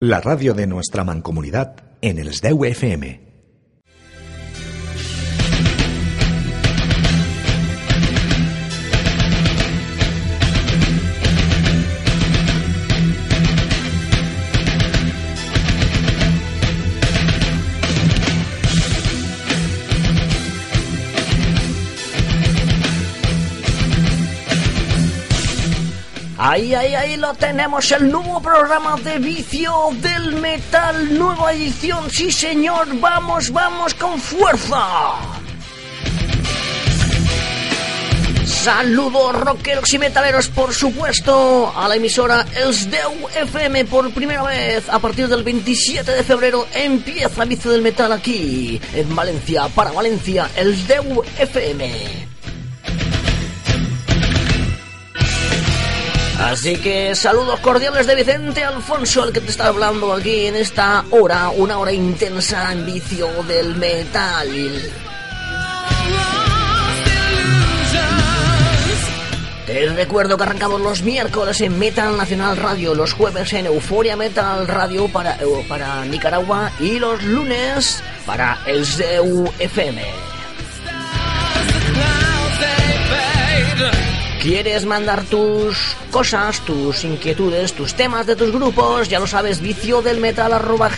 La radio de nuestra mancomunidad en el SDEU FM. Ahí, ahí, ahí lo tenemos, el nuevo programa de vicio del metal, nueva edición, sí señor, vamos, vamos con fuerza. Saludos rockeros y metaleros, por supuesto, a la emisora Elsdeu FM por primera vez. A partir del 27 de febrero empieza Vicio del Metal aquí, en Valencia, para Valencia, Elsdeu FM. Así que saludos cordiales de Vicente Alfonso, el que te está hablando aquí en esta hora, una hora intensa en vicio del metal. Te recuerdo que arrancamos los miércoles en Metal Nacional Radio, los jueves en Euforia Metal Radio para, eh, para Nicaragua y los lunes para el ZEU FM. ¿Quieres mandar tus cosas, tus inquietudes, tus temas de tus grupos? Ya lo sabes, vicio del metal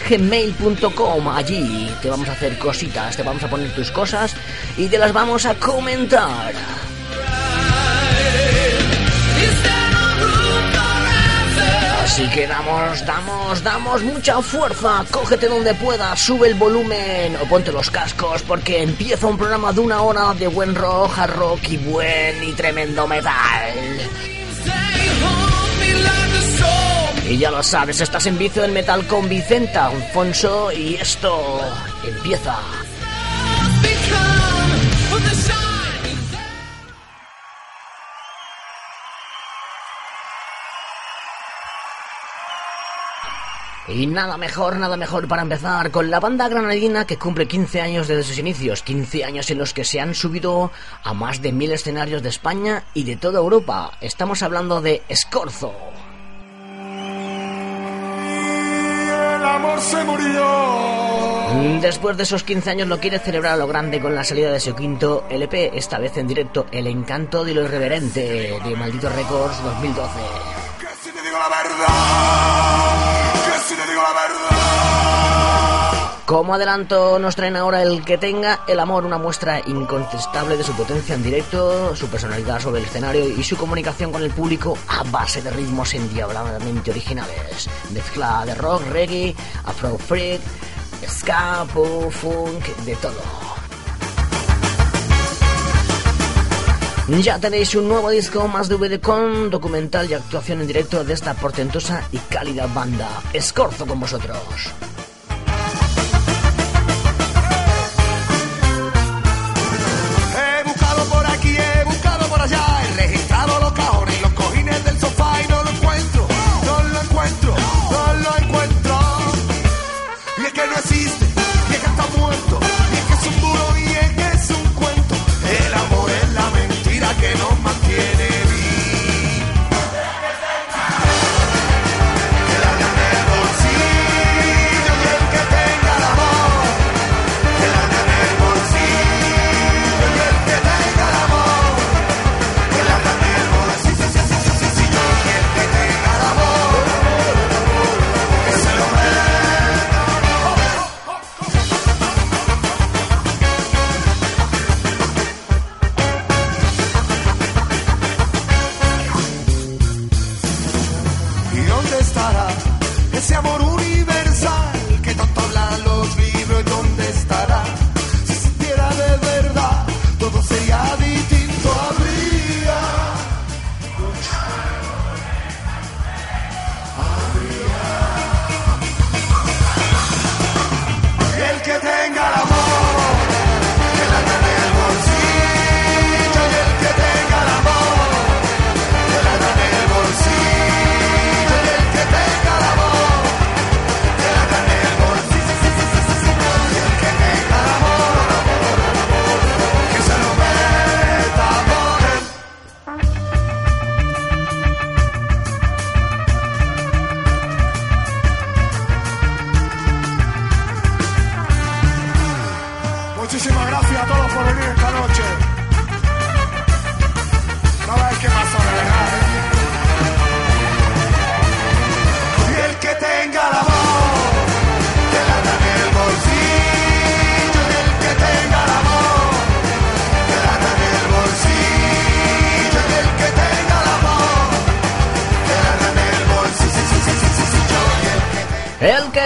gmail.com. Allí te vamos a hacer cositas, te vamos a poner tus cosas y te las vamos a comentar. Así que damos, damos, damos mucha fuerza. Cógete donde puedas, sube el volumen o ponte los cascos porque empieza un programa de una hora de buen rock, hard rock y buen y tremendo metal. Y ya lo sabes, estás en Vicio del Metal con Vicenta Alfonso y esto empieza. Y nada mejor, nada mejor para empezar con la banda granadina que cumple 15 años desde sus inicios, 15 años en los que se han subido a más de mil escenarios de España y de toda Europa. Estamos hablando de Escorzo. Se murió. Después de esos 15 años lo quiere celebrar a lo grande con la salida de su quinto LP, esta vez en directo El Encanto de lo Irreverente de Maldito Records 2012. Que si te digo la verdad. Que si te digo la verdad. Como adelanto nos traen ahora el que tenga el amor, una muestra incontestable de su potencia en directo, su personalidad sobre el escenario y su comunicación con el público a base de ritmos endiabladamente originales. Mezcla de rock, reggae, afro ska, pop, funk, de todo. Ya tenéis un nuevo disco más DVD con documental y actuación en directo de esta portentosa y cálida banda. Escorzo con vosotros.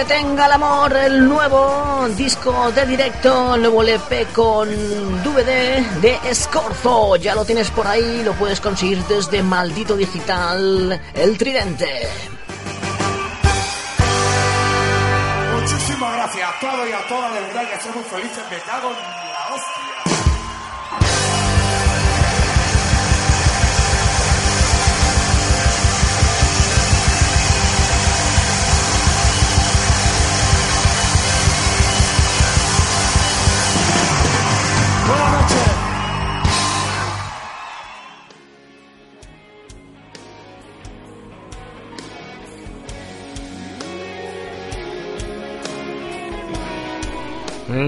Tenga el amor, el nuevo disco de directo, nuevo LP con DVD de Escorzo. Ya lo tienes por ahí, lo puedes conseguir desde Maldito Digital, El Tridente. Muchísimas gracias a todos y a todas, de verdad que somos felices, me cago en la hostia.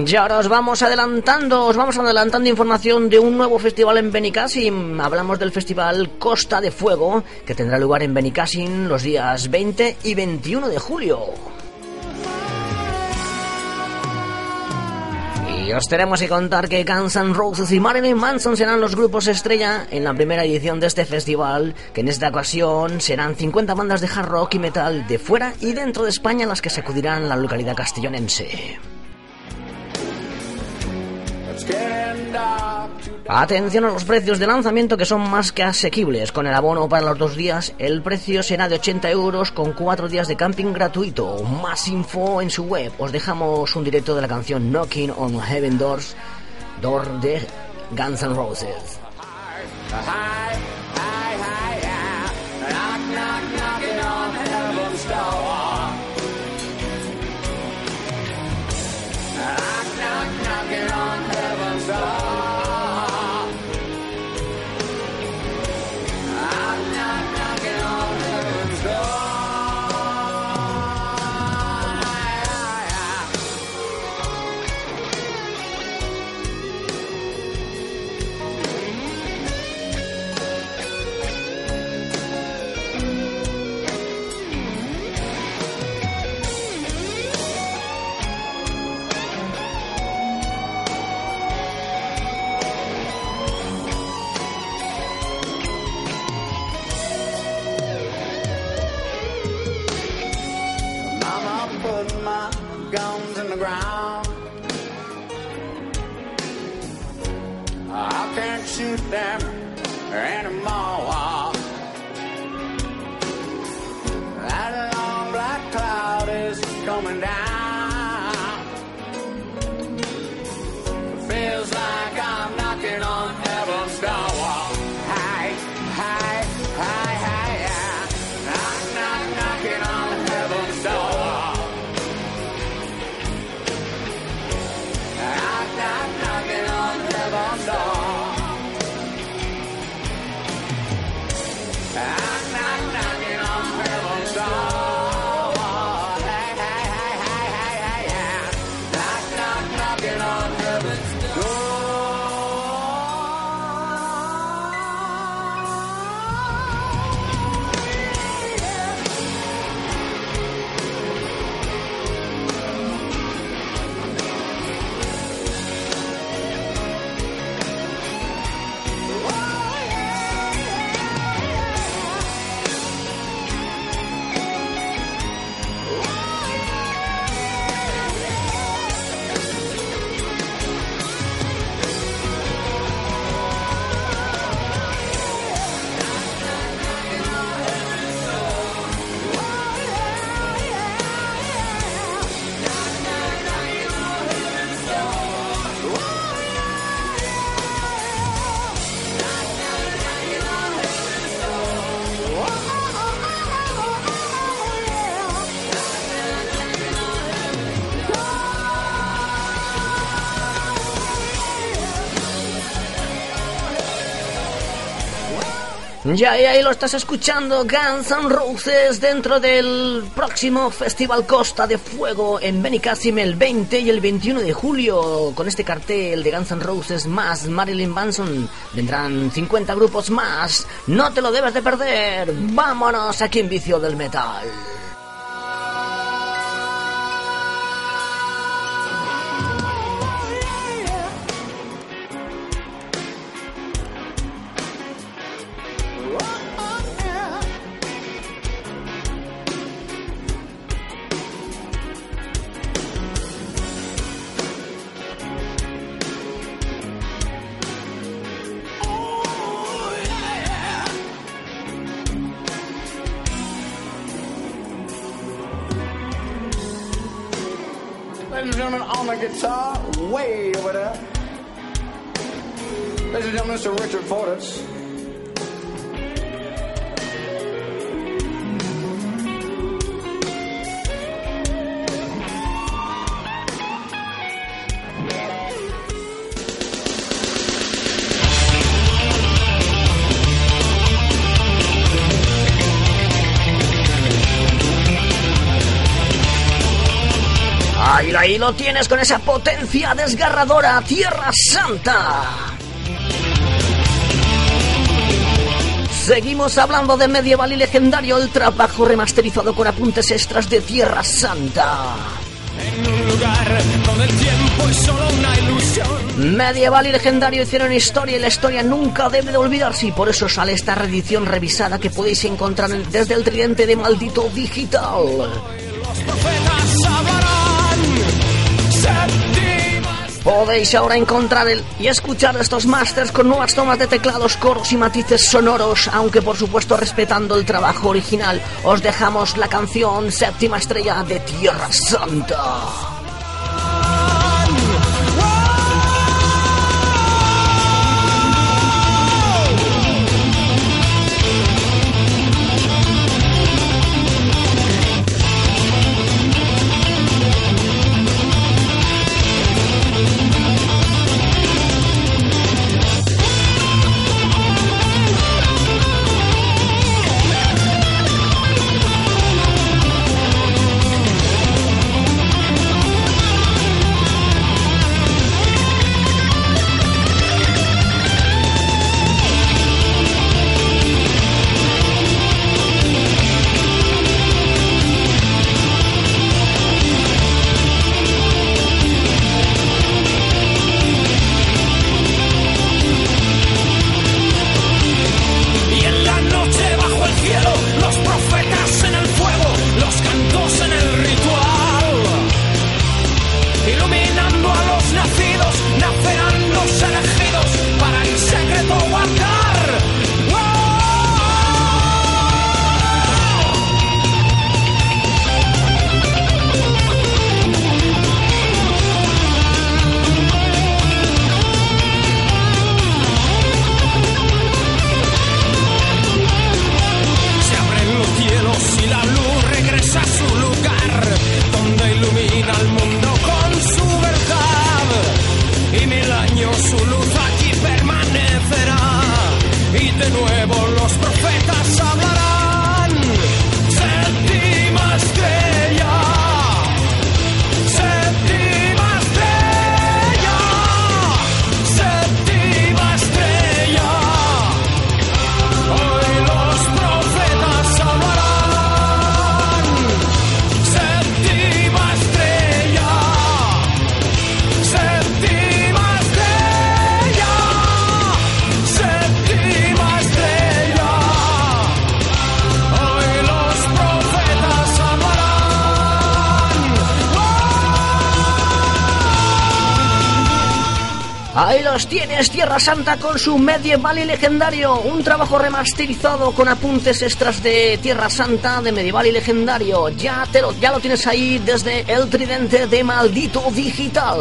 Y ahora os vamos adelantando, os vamos adelantando información de un nuevo festival en Benicassim. Hablamos del festival Costa de Fuego, que tendrá lugar en Benicassim los días 20 y 21 de julio. Y os tenemos que contar que Guns N' Roses y Marilyn Manson serán los grupos estrella en la primera edición de este festival, que en esta ocasión serán 50 bandas de hard rock y metal de fuera y dentro de España las que sacudirán la localidad castellonense. Atención a los precios de lanzamiento que son más que asequibles. Con el abono para los dos días, el precio será de 80 euros con cuatro días de camping gratuito. Más info en su web. Os dejamos un directo de la canción Knocking on Heaven Doors, Door de Guns N' Roses. Ya, y ahí lo estás escuchando, Guns N' Roses, dentro del próximo Festival Costa de Fuego en Benicassim el 20 y el 21 de julio. Con este cartel de Guns N' Roses más Marilyn Manson, vendrán 50 grupos más. No te lo debes de perder. Vámonos aquí en Vicio del Metal. Ladies and gentlemen, Mr. Richard Fortis. Ahí, ahí lo tienes con esa potencia desgarradora, Tierra Santa. Seguimos hablando de medieval y legendario, el trabajo remasterizado con apuntes extras de Tierra Santa. En un lugar el tiempo es solo una ilusión. Medieval y legendario hicieron historia y la historia nunca debe de olvidarse y por eso sale esta reedición revisada que podéis encontrar en- desde el tridente de maldito digital. Podéis ahora encontrar el y escuchar estos masters con nuevas tomas de teclados, coros y matices sonoros, aunque por supuesto respetando el trabajo original. Os dejamos la canción Séptima Estrella de Tierra Santa. Tienes, Tierra Santa con su medieval y legendario. Un trabajo remasterizado con apuntes extras de Tierra Santa de medieval y legendario. Ya, te lo, ya lo tienes ahí desde el tridente de maldito digital.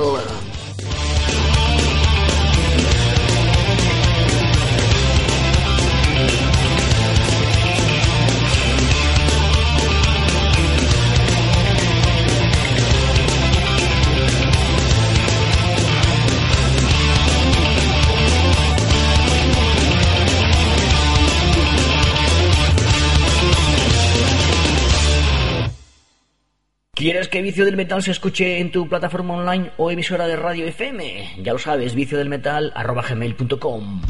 ¿Quieres que Vicio del Metal se escuche en tu plataforma online o emisora de radio FM? Ya lo sabes, vicio del metal gmail.com.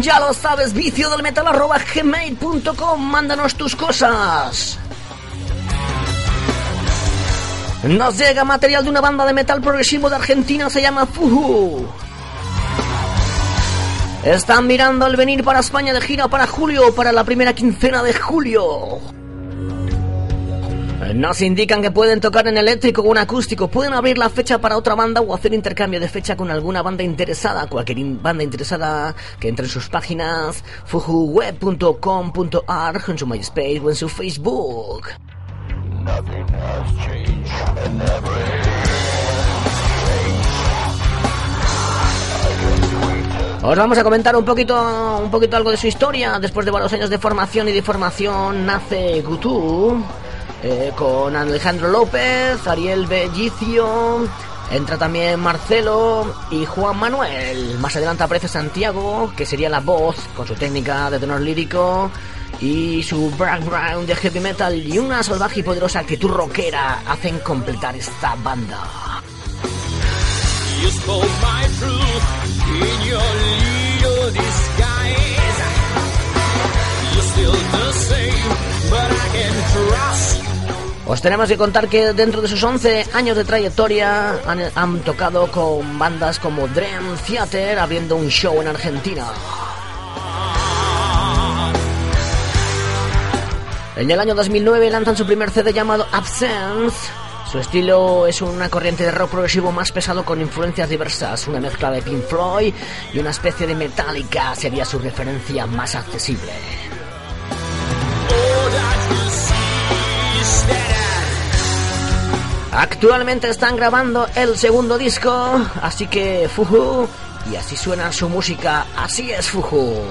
Ya lo sabes, vicio del metal gmail.com. Mándanos tus cosas. Nos llega material de una banda de metal progresivo de Argentina, se llama Fuhu. Están mirando el venir para España de gira para julio, para la primera quincena de julio. Nos indican que pueden tocar en eléctrico o en acústico, pueden abrir la fecha para otra banda o hacer intercambio de fecha con alguna banda interesada, cualquier banda interesada que entre en sus páginas fujuweb.com.ar, en su MySpace o en su Facebook. Os vamos a comentar un poquito, un poquito algo de su historia. Después de varios años de formación y de formación nace Gutú eh, con Alejandro López, Ariel Bellicio, entra también Marcelo y Juan Manuel. Más adelante aparece Santiago, que sería la voz con su técnica de tenor lírico y su background de heavy metal y una salvaje y poderosa actitud rockera hacen completar esta banda. Os tenemos que contar que dentro de sus 11 años de trayectoria han, han tocado con bandas como Dream Theater abriendo un show en Argentina. En el año 2009 lanzan su primer CD llamado Absence. Su estilo es una corriente de rock progresivo más pesado con influencias diversas, una mezcla de Pink Floyd y una especie de Metallica sería su referencia más accesible. Actualmente están grabando el segundo disco, así que Fuju, y así suena su música, así es Fuju.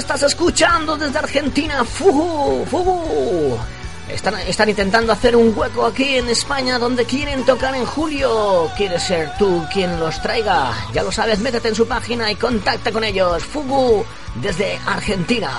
Estás escuchando desde Argentina, Fuju, Fuju. Están, intentando hacer un hueco aquí en España donde quieren tocar en julio. ¿Quieres ser tú quien los traiga? Ya lo sabes, métete en su página y contacta con ellos. Fugu desde Argentina.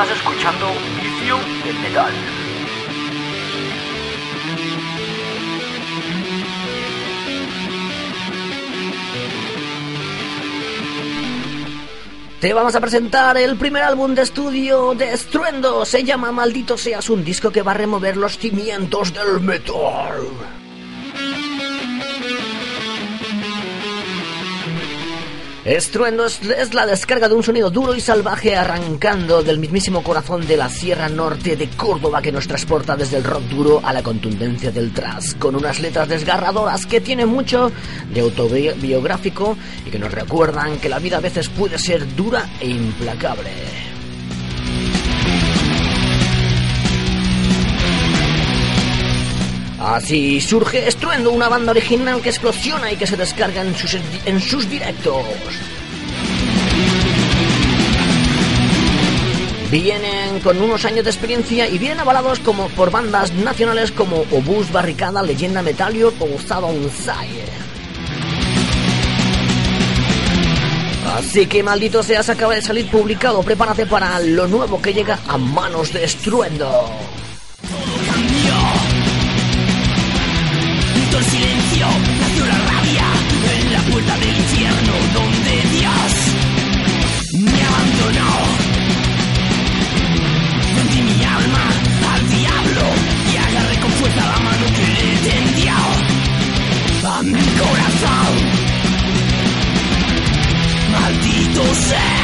Estás escuchando Vicio del Metal. Te vamos a presentar el primer álbum de estudio de Estruendo. Se llama Maldito Seas, un disco que va a remover los cimientos del metal. Estruendo es, la descarga de un sonido duro y salvaje arrancando del mismísimo corazón de la Sierra Norte de Córdoba que nos transporta desde el rock duro a la contundencia del thrash, con unas letras desgarradoras que tienen mucho de autobiográfico y que nos recuerdan que la vida a veces puede ser dura e implacable. Así surge Estruendo, una banda original que explosiona y que se descarga en sus, en sus directos. Vienen con unos años de experiencia y vienen avalados como por bandas nacionales como Obús, Barricada, Leyenda Metallic o Sire. Así que maldito seas, acaba de salir publicado. Prepárate para lo nuevo que llega a manos de Estruendo. El silencio nació la rabia en la puerta del infierno donde Dios me abandonó. Vendí mi alma al diablo y agarré con fuerza la mano que le tendió a mi corazón. Maldito seas,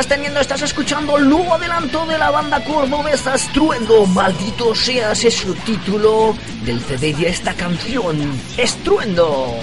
estás teniendo, estás escuchando el nuevo adelanto de la banda cordobesa Estruendo. Maldito seas, es su título del CD de esta canción, Estruendo.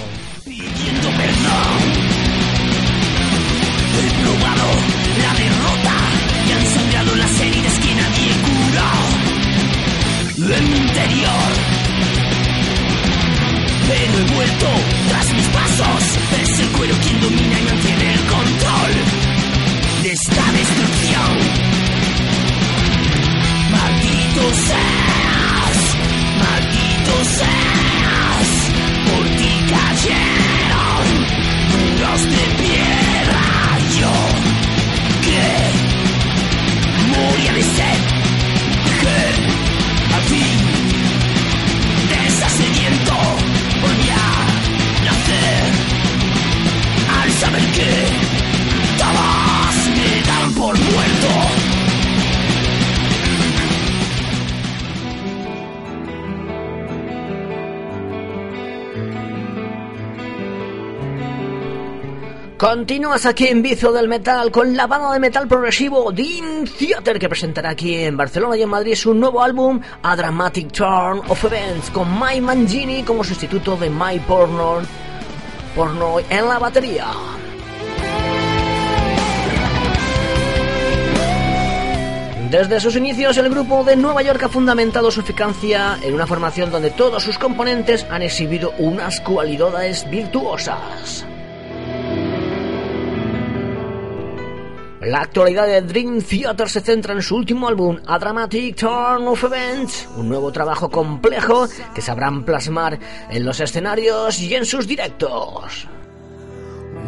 Continúas aquí en Vicio del Metal con la banda de metal progresivo Dean Theater que presentará aquí en Barcelona y en Madrid su nuevo álbum A Dramatic Turn of Events con Mike Mangini como sustituto de Mike Porno, Porno en la batería. Desde sus inicios, el grupo de Nueva York ha fundamentado su eficacia en una formación donde todos sus componentes han exhibido unas cualidades virtuosas. La actualidad de Dream Theater se centra en su último álbum, A Dramatic Turn of Events, un nuevo trabajo complejo que sabrán plasmar en los escenarios y en sus directos.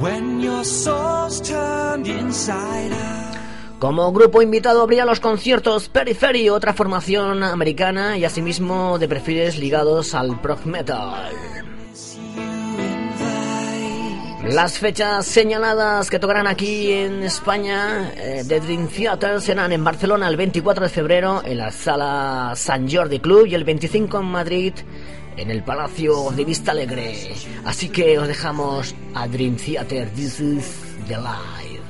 When your soul's turned inside out. Como grupo invitado habría los conciertos Periphery, otra formación americana y asimismo de perfiles ligados al prog metal. Las fechas señaladas que tocarán aquí en España eh, de Dream Theater serán en Barcelona el 24 de febrero en la sala San Jordi Club y el 25 en Madrid en el Palacio de Vista Alegre. Así que os dejamos a Dream Theater. This is the live.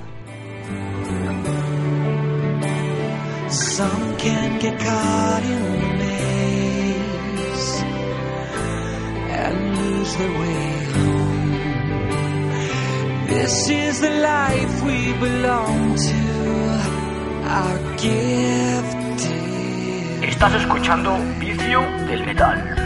This is the life we belong to, our gift. Estás escuchando Vicio del Metal.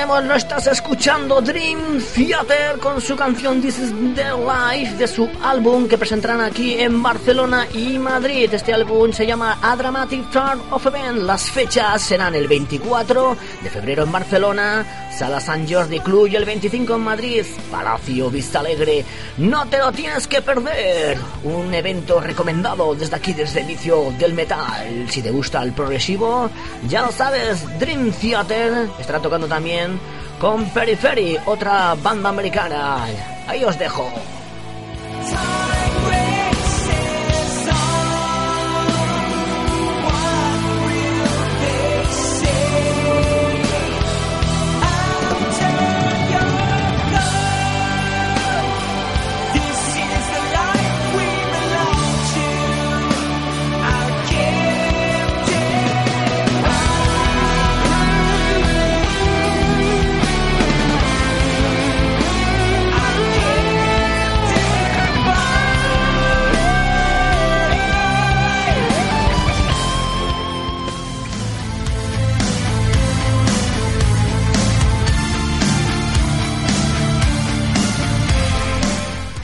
Tenemos, lo estás escuchando Dream Theater con su canción This is the Life de su álbum que presentarán aquí en Barcelona y Madrid. Este álbum se llama A Dramatic Turn of Event. Las fechas serán el 24 de febrero en Barcelona, Sala San Jordi Club y el 25 en Madrid, Palacio Vista Alegre. No te lo tienes que perder. Un evento recomendado desde aquí, desde el inicio del metal. Si te gusta el progresivo, ya lo sabes, Dream Theater estará tocando también con Periphery, otra banda americana. Ahí os dejo.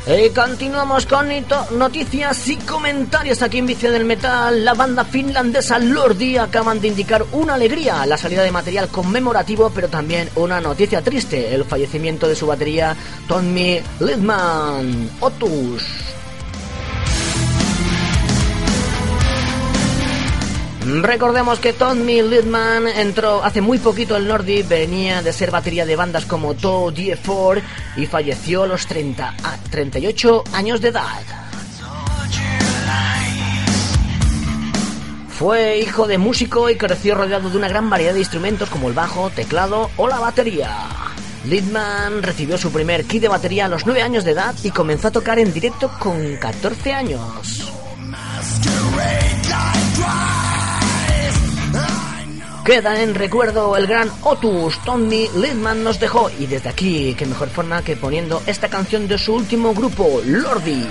Y continuamos con noticias y comentarios aquí en Vicio del Metal. La banda finlandesa Lordi acaban de indicar una alegría, la salida de material conmemorativo, pero también una noticia triste, el fallecimiento de su batería Tommy Lidman, Otus. Recordemos que Tommy Lidman entró hace muy poquito el Nordi, venía de ser batería de bandas como Toe Die4 y falleció a los 30 a 38 años de edad. Fue hijo de músico y creció rodeado de una gran variedad de instrumentos como el bajo, teclado o la batería. Lidman recibió su primer kit de batería a los 9 años de edad y comenzó a tocar en directo con 14 años. Queda en recuerdo el gran Otus, Tommy Lidman nos dejó y desde aquí, qué mejor forma que poniendo esta canción de su último grupo, Lordi.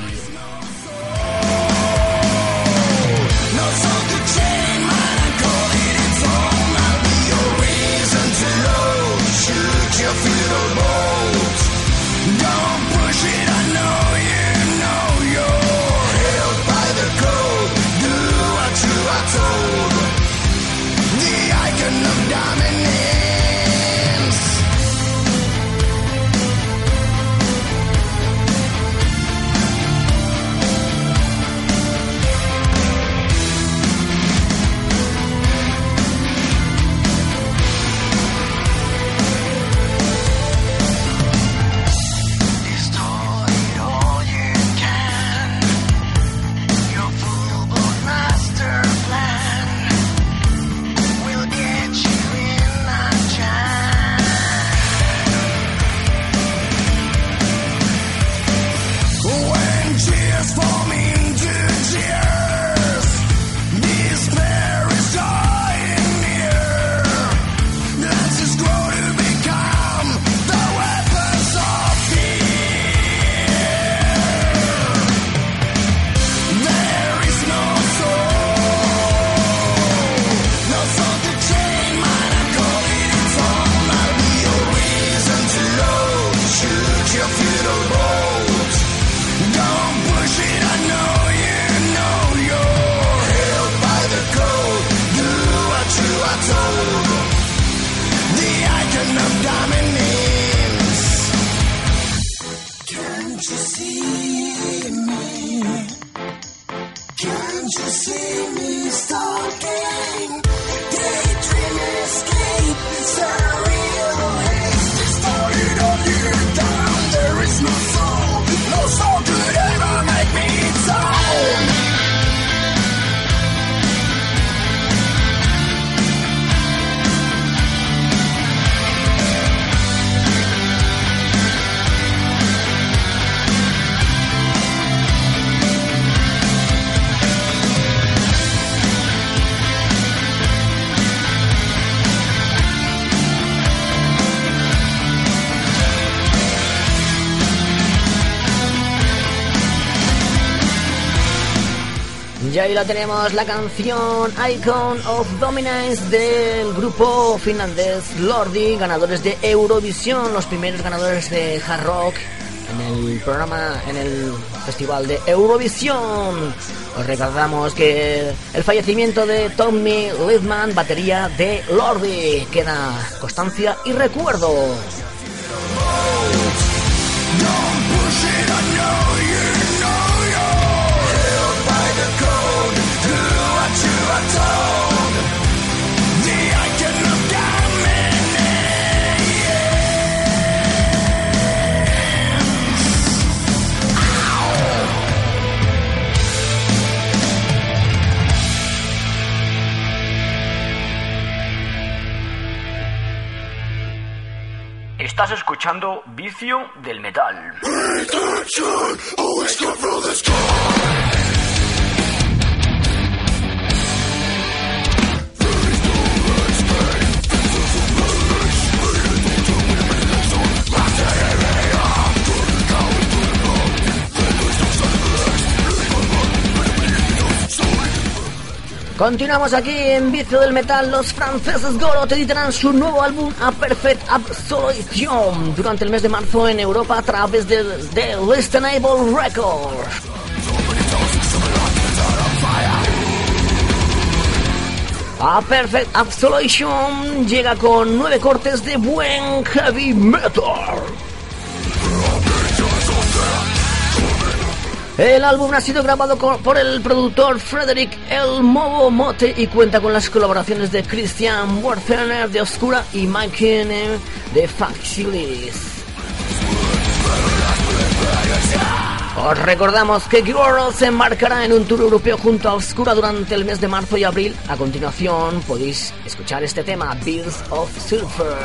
La tenemos, la canción Icon of Dominance del grupo finlandés Lordi, ganadores de Eurovisión, los primeros ganadores de hard rock en el programa, en el festival de Eurovisión. Os recordamos que el fallecimiento de Tommy Lidman, batería de Lordi, queda constancia y recuerdo. Estás escuchando Vicio del Metal. Continuamos aquí en Vicio del Metal. Los franceses Goro te editarán su nuevo álbum A Perfect Absolution durante el mes de marzo en Europa a través de, de Listenable Records. A Perfect Absolution llega con nueve cortes de buen heavy metal. El álbum ha sido grabado por el productor Frederick El Mobo Mote y cuenta con las colaboraciones de Christian Werthener de Oscura y Mike Keenan de Faxilis. Os recordamos que Goro se embarcará en un tour europeo junto a Oscura durante el mes de marzo y abril. A continuación podéis escuchar este tema, Bills of Silver.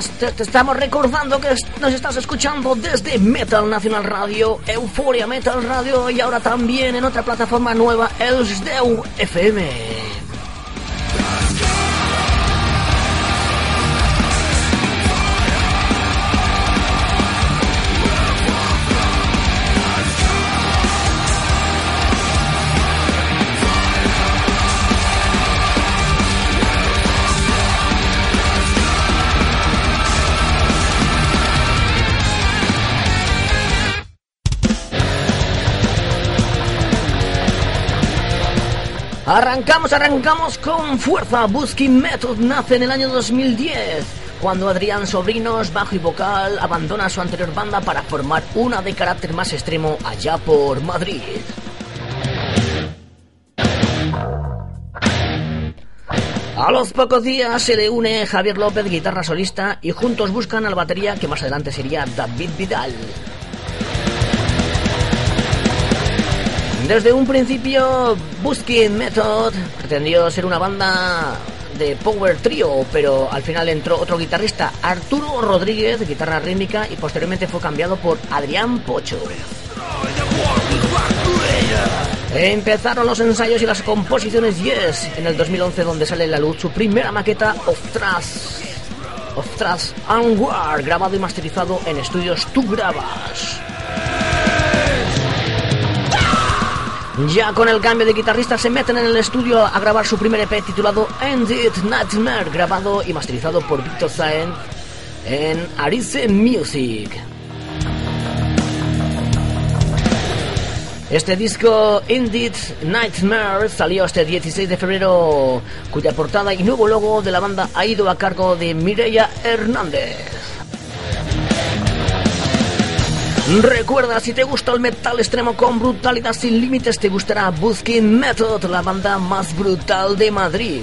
Te, te estamos recordando que nos estás escuchando desde Metal Nacional Radio, Euforia Metal Radio y ahora también en otra plataforma nueva, Elsdeu FM. Arrancamos, arrancamos con fuerza. Busking Method nace en el año 2010, cuando Adrián Sobrinos, bajo y vocal, abandona su anterior banda para formar una de carácter más extremo allá por Madrid. A los pocos días se le une Javier López, guitarra solista, y juntos buscan al batería que más adelante sería David Vidal. Desde un principio, Busking Method pretendió ser una banda de power trio, pero al final entró otro guitarrista, Arturo Rodríguez, guitarra rítmica, y posteriormente fue cambiado por Adrián Pocho. Empezaron los ensayos y las composiciones Yes en el 2011 donde sale la luz su primera maqueta Of Trust, of Trust and War, grabado y masterizado en estudios Tú Grabas. Ya con el cambio de guitarrista se meten en el estudio a grabar su primer EP titulado Ended Nightmare, grabado y masterizado por Victor Zaen en Arice Music. Este disco Indeed Nightmare salió este 16 de febrero, cuya portada y nuevo logo de la banda ha ido a cargo de Mireia Hernández. Recuerda, si te gusta el metal extremo con brutalidad sin límites, te gustará Busking Method, la banda más brutal de Madrid.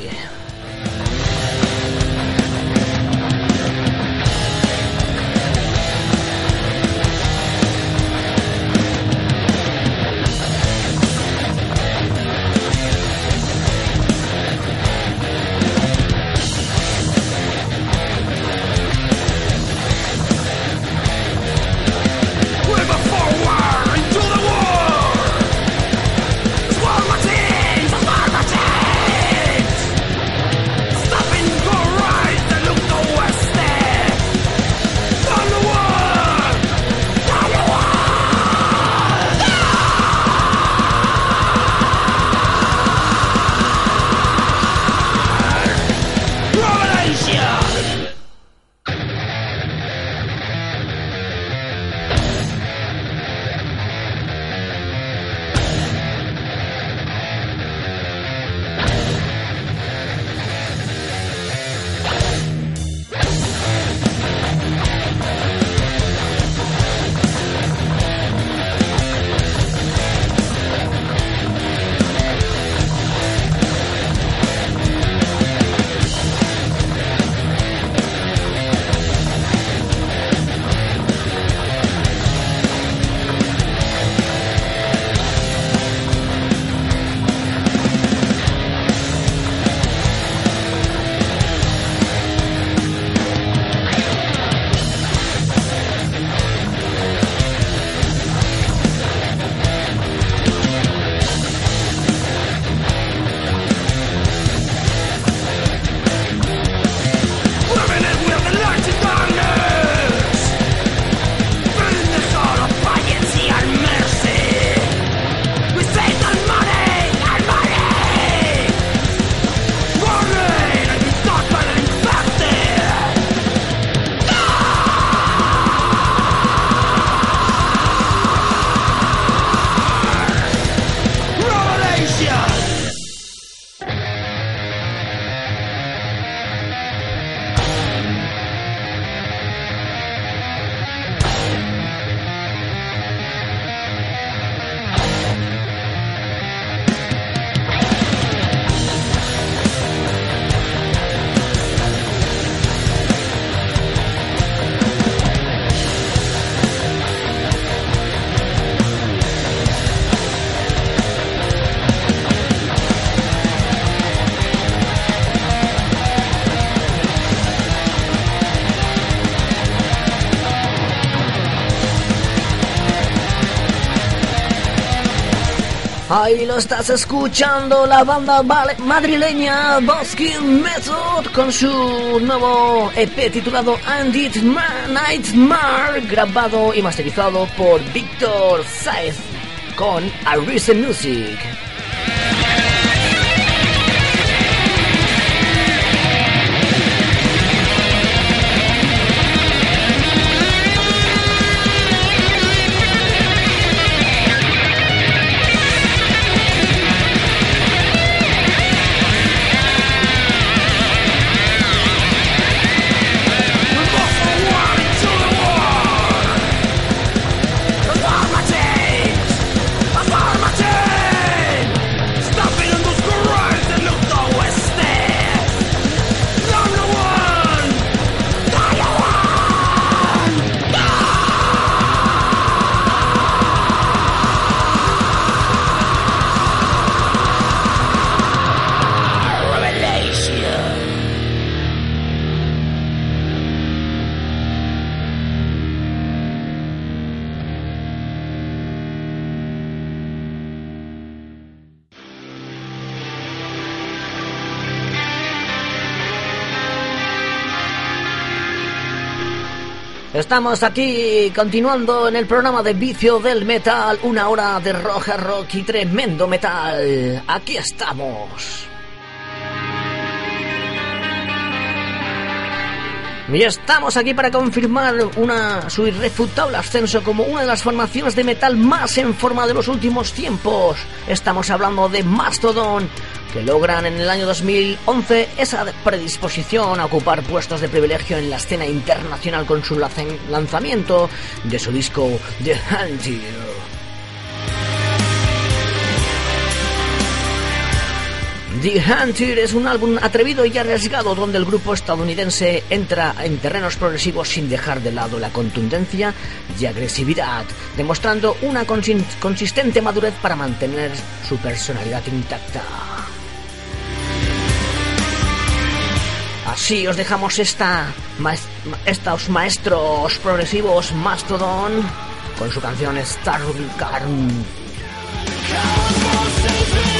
Ahí lo estás escuchando, la banda madrileña Busking Method con su nuevo EP titulado Ma- Nightmare, grabado y masterizado por Víctor Saez con Arise Music. Estamos aquí continuando en el programa de Vicio del Metal, una hora de roja rock y tremendo metal. Aquí estamos. Y estamos aquí para confirmar una, su irrefutable ascenso como una de las formaciones de metal más en forma de los últimos tiempos. Estamos hablando de Mastodon, que logran en el año 2011 esa predisposición a ocupar puestos de privilegio en la escena internacional con su lanzamiento de su disco The Hunter. The Hunter es un álbum atrevido y arriesgado donde el grupo estadounidense entra en terrenos progresivos sin dejar de lado la contundencia y agresividad, demostrando una consistente madurez para mantener su personalidad intacta. Así os dejamos esta, estos maestros progresivos Mastodon con su canción Stargarm. Estás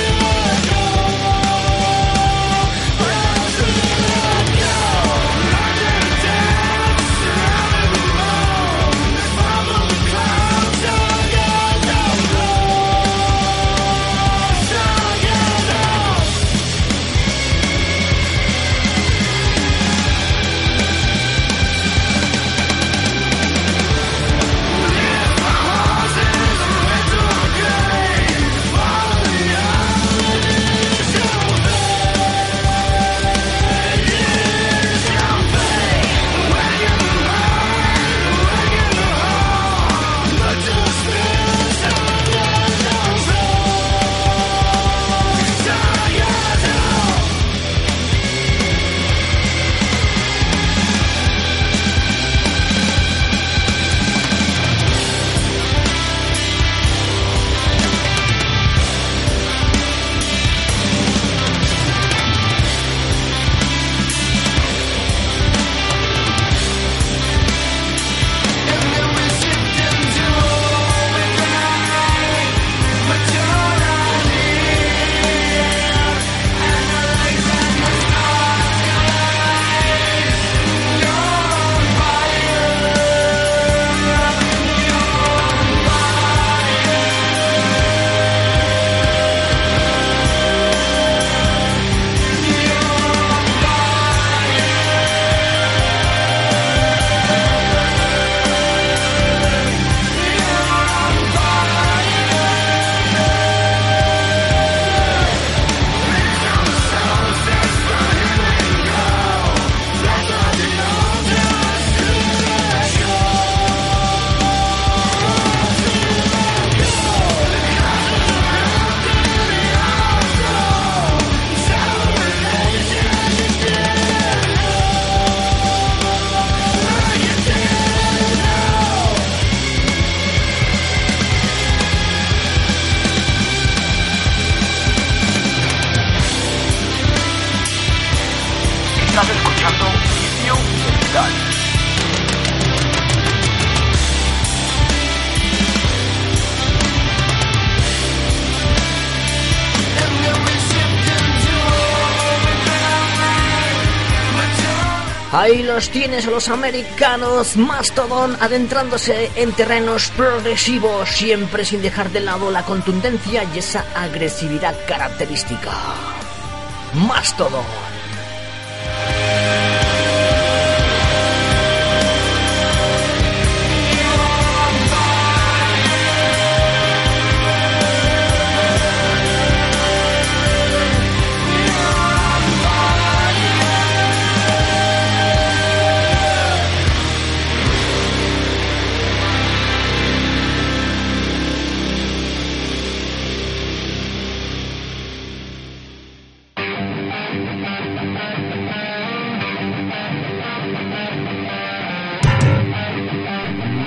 Ahí los tienes a los americanos Mastodon adentrándose en terrenos progresivos, siempre sin dejar de lado la contundencia y esa agresividad característica. Mastodon.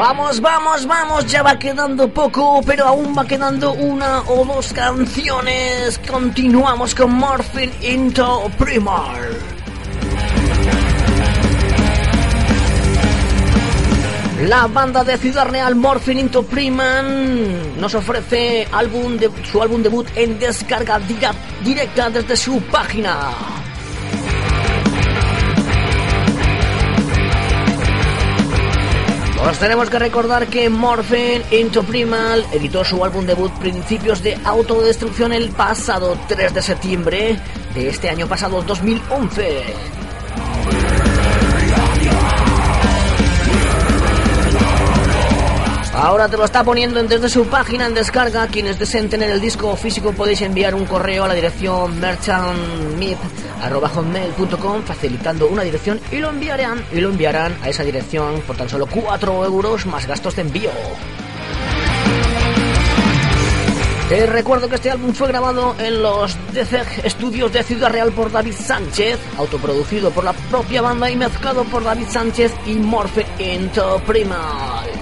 Vamos, vamos, vamos, ya va quedando poco, pero aún va quedando una o dos canciones. Continuamos con Morphine into Primar. La banda de Ciudad Real Morphine into Priman nos ofrece álbum de, su álbum debut en descarga directa desde su página. Os tenemos que recordar que Morphin Into Primal editó su álbum debut Principios de Autodestrucción el pasado 3 de septiembre de este año pasado 2011. Ahora te lo está poniendo desde su página en descarga. Quienes deseen tener el disco físico podéis enviar un correo a la dirección merchantmip.com facilitando una dirección y lo enviarán y lo enviarán a esa dirección por tan solo 4 euros más gastos de envío. Te recuerdo que este álbum fue grabado en los DCEG Estudios de Ciudad Real por David Sánchez, autoproducido por la propia banda y mezclado por David Sánchez y Morphe Into Primal.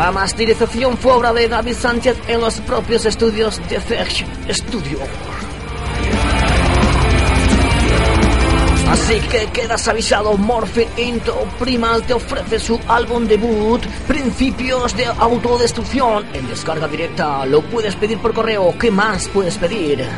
La masterización fue obra de David Sánchez en los propios estudios de Fetch Studio. Así que quedas avisado, Morphe Into Primal te ofrece su álbum debut, Principios de Autodestrucción, en descarga directa. Lo puedes pedir por correo, ¿qué más puedes pedir?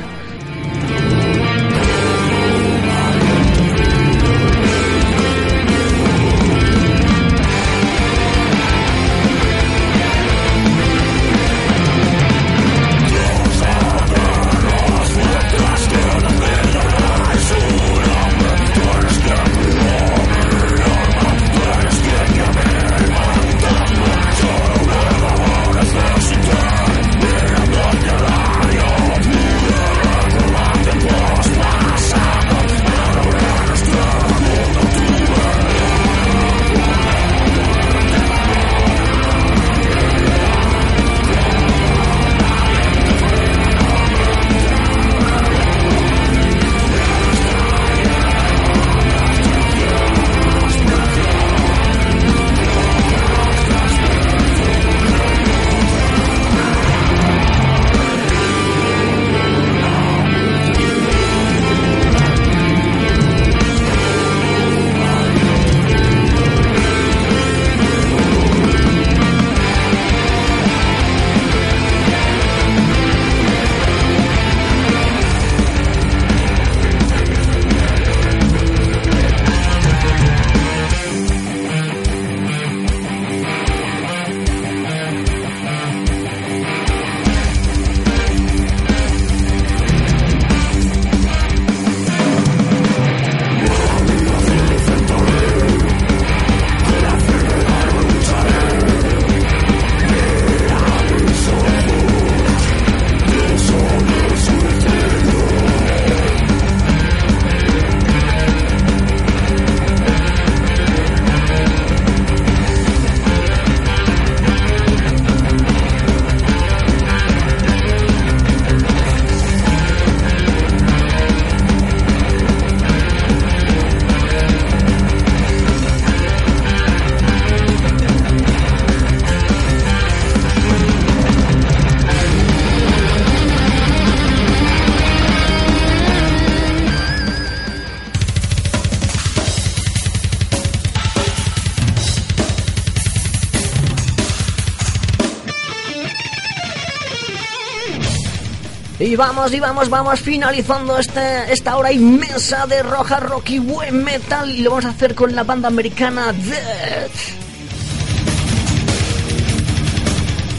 Y vamos, y vamos, vamos finalizando este, esta hora inmensa de Roja Rocky Buen Metal y lo vamos a hacer con la banda americana Death.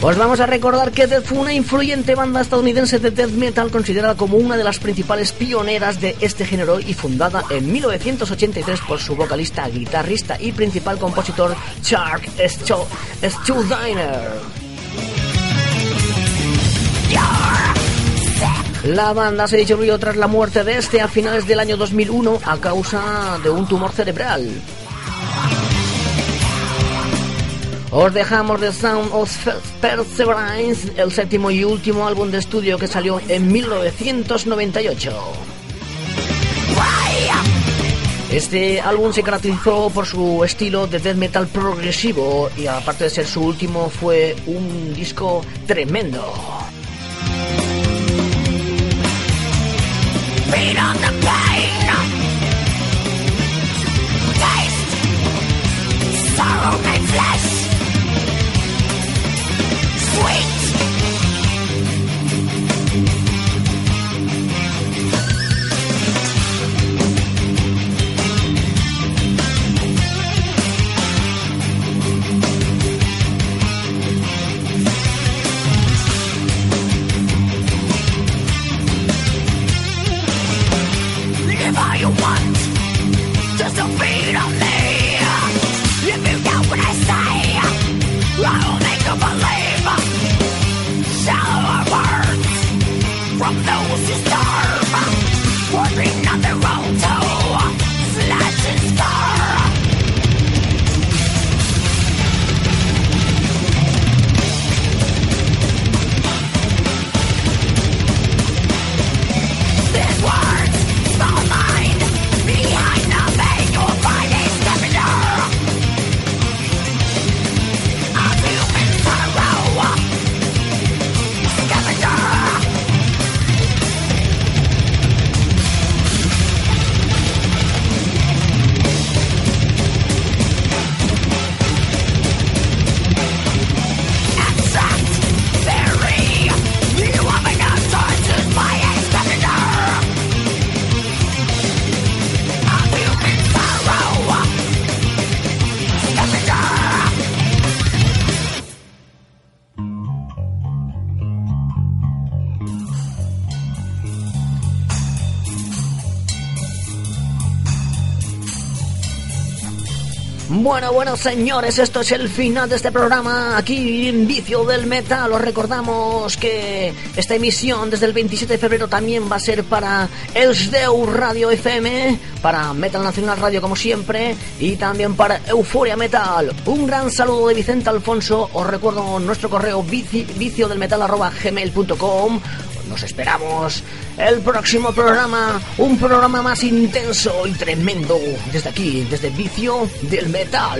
Os vamos a recordar que Death fue una influyente banda estadounidense de death metal considerada como una de las principales pioneras de este género y fundada en 1983 por su vocalista, guitarrista y principal compositor Chuck Schuldiner. La banda se disolvió tras la muerte de este a finales del año 2001 a causa de un tumor cerebral. Os dejamos The Sound of Perseverance, el séptimo y último álbum de estudio que salió en 1998. Este álbum se caracterizó por su estilo de death metal progresivo y aparte de ser su último fue un disco tremendo. Feed on the pain. Taste sorrow my flesh. Bueno, señores, esto es el final de este programa aquí en Vicio del Metal. Os recordamos que esta emisión desde el 27 de febrero también va a ser para Elsdeu Radio FM, para Metal Nacional Radio como siempre y también para Euforia Metal. Un gran saludo de Vicente Alfonso. Os recuerdo nuestro correo vici, vicio esperamos el próximo programa, un programa más intenso y tremendo desde aquí, desde Vicio del Metal.